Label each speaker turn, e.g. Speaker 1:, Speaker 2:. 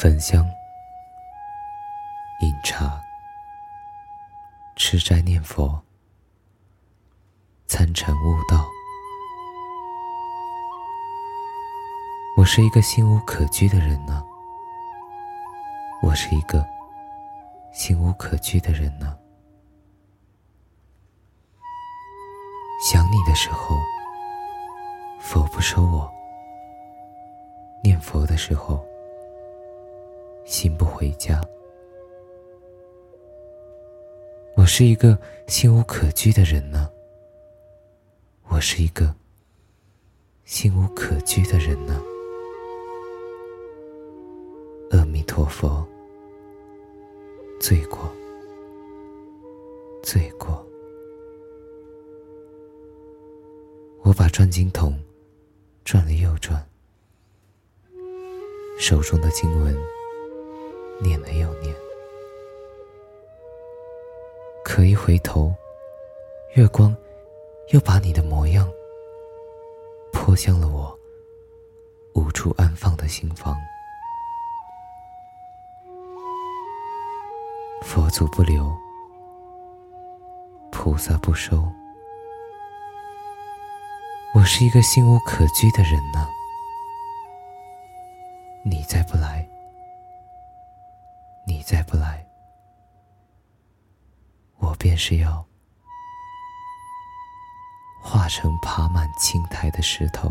Speaker 1: 焚香、饮茶、吃斋念佛、参禅悟道。我是一个心无可居的人呢。我是一个心无可居的人呢。想你的时候，佛不收我；念佛的时候，心不回家。我是一个心无可居的人呢。我是一个心无可居的人呢。阿弥陀佛，罪过，罪过。我把转经筒转了又转，手中的经文念了又念。可一回头，月光又把你的模样泼向了我无处安放的心房。佛祖不留，菩萨不收。我是一个心无可居的人呢，你再不来，再不来，我便是要化成爬满青苔的石头。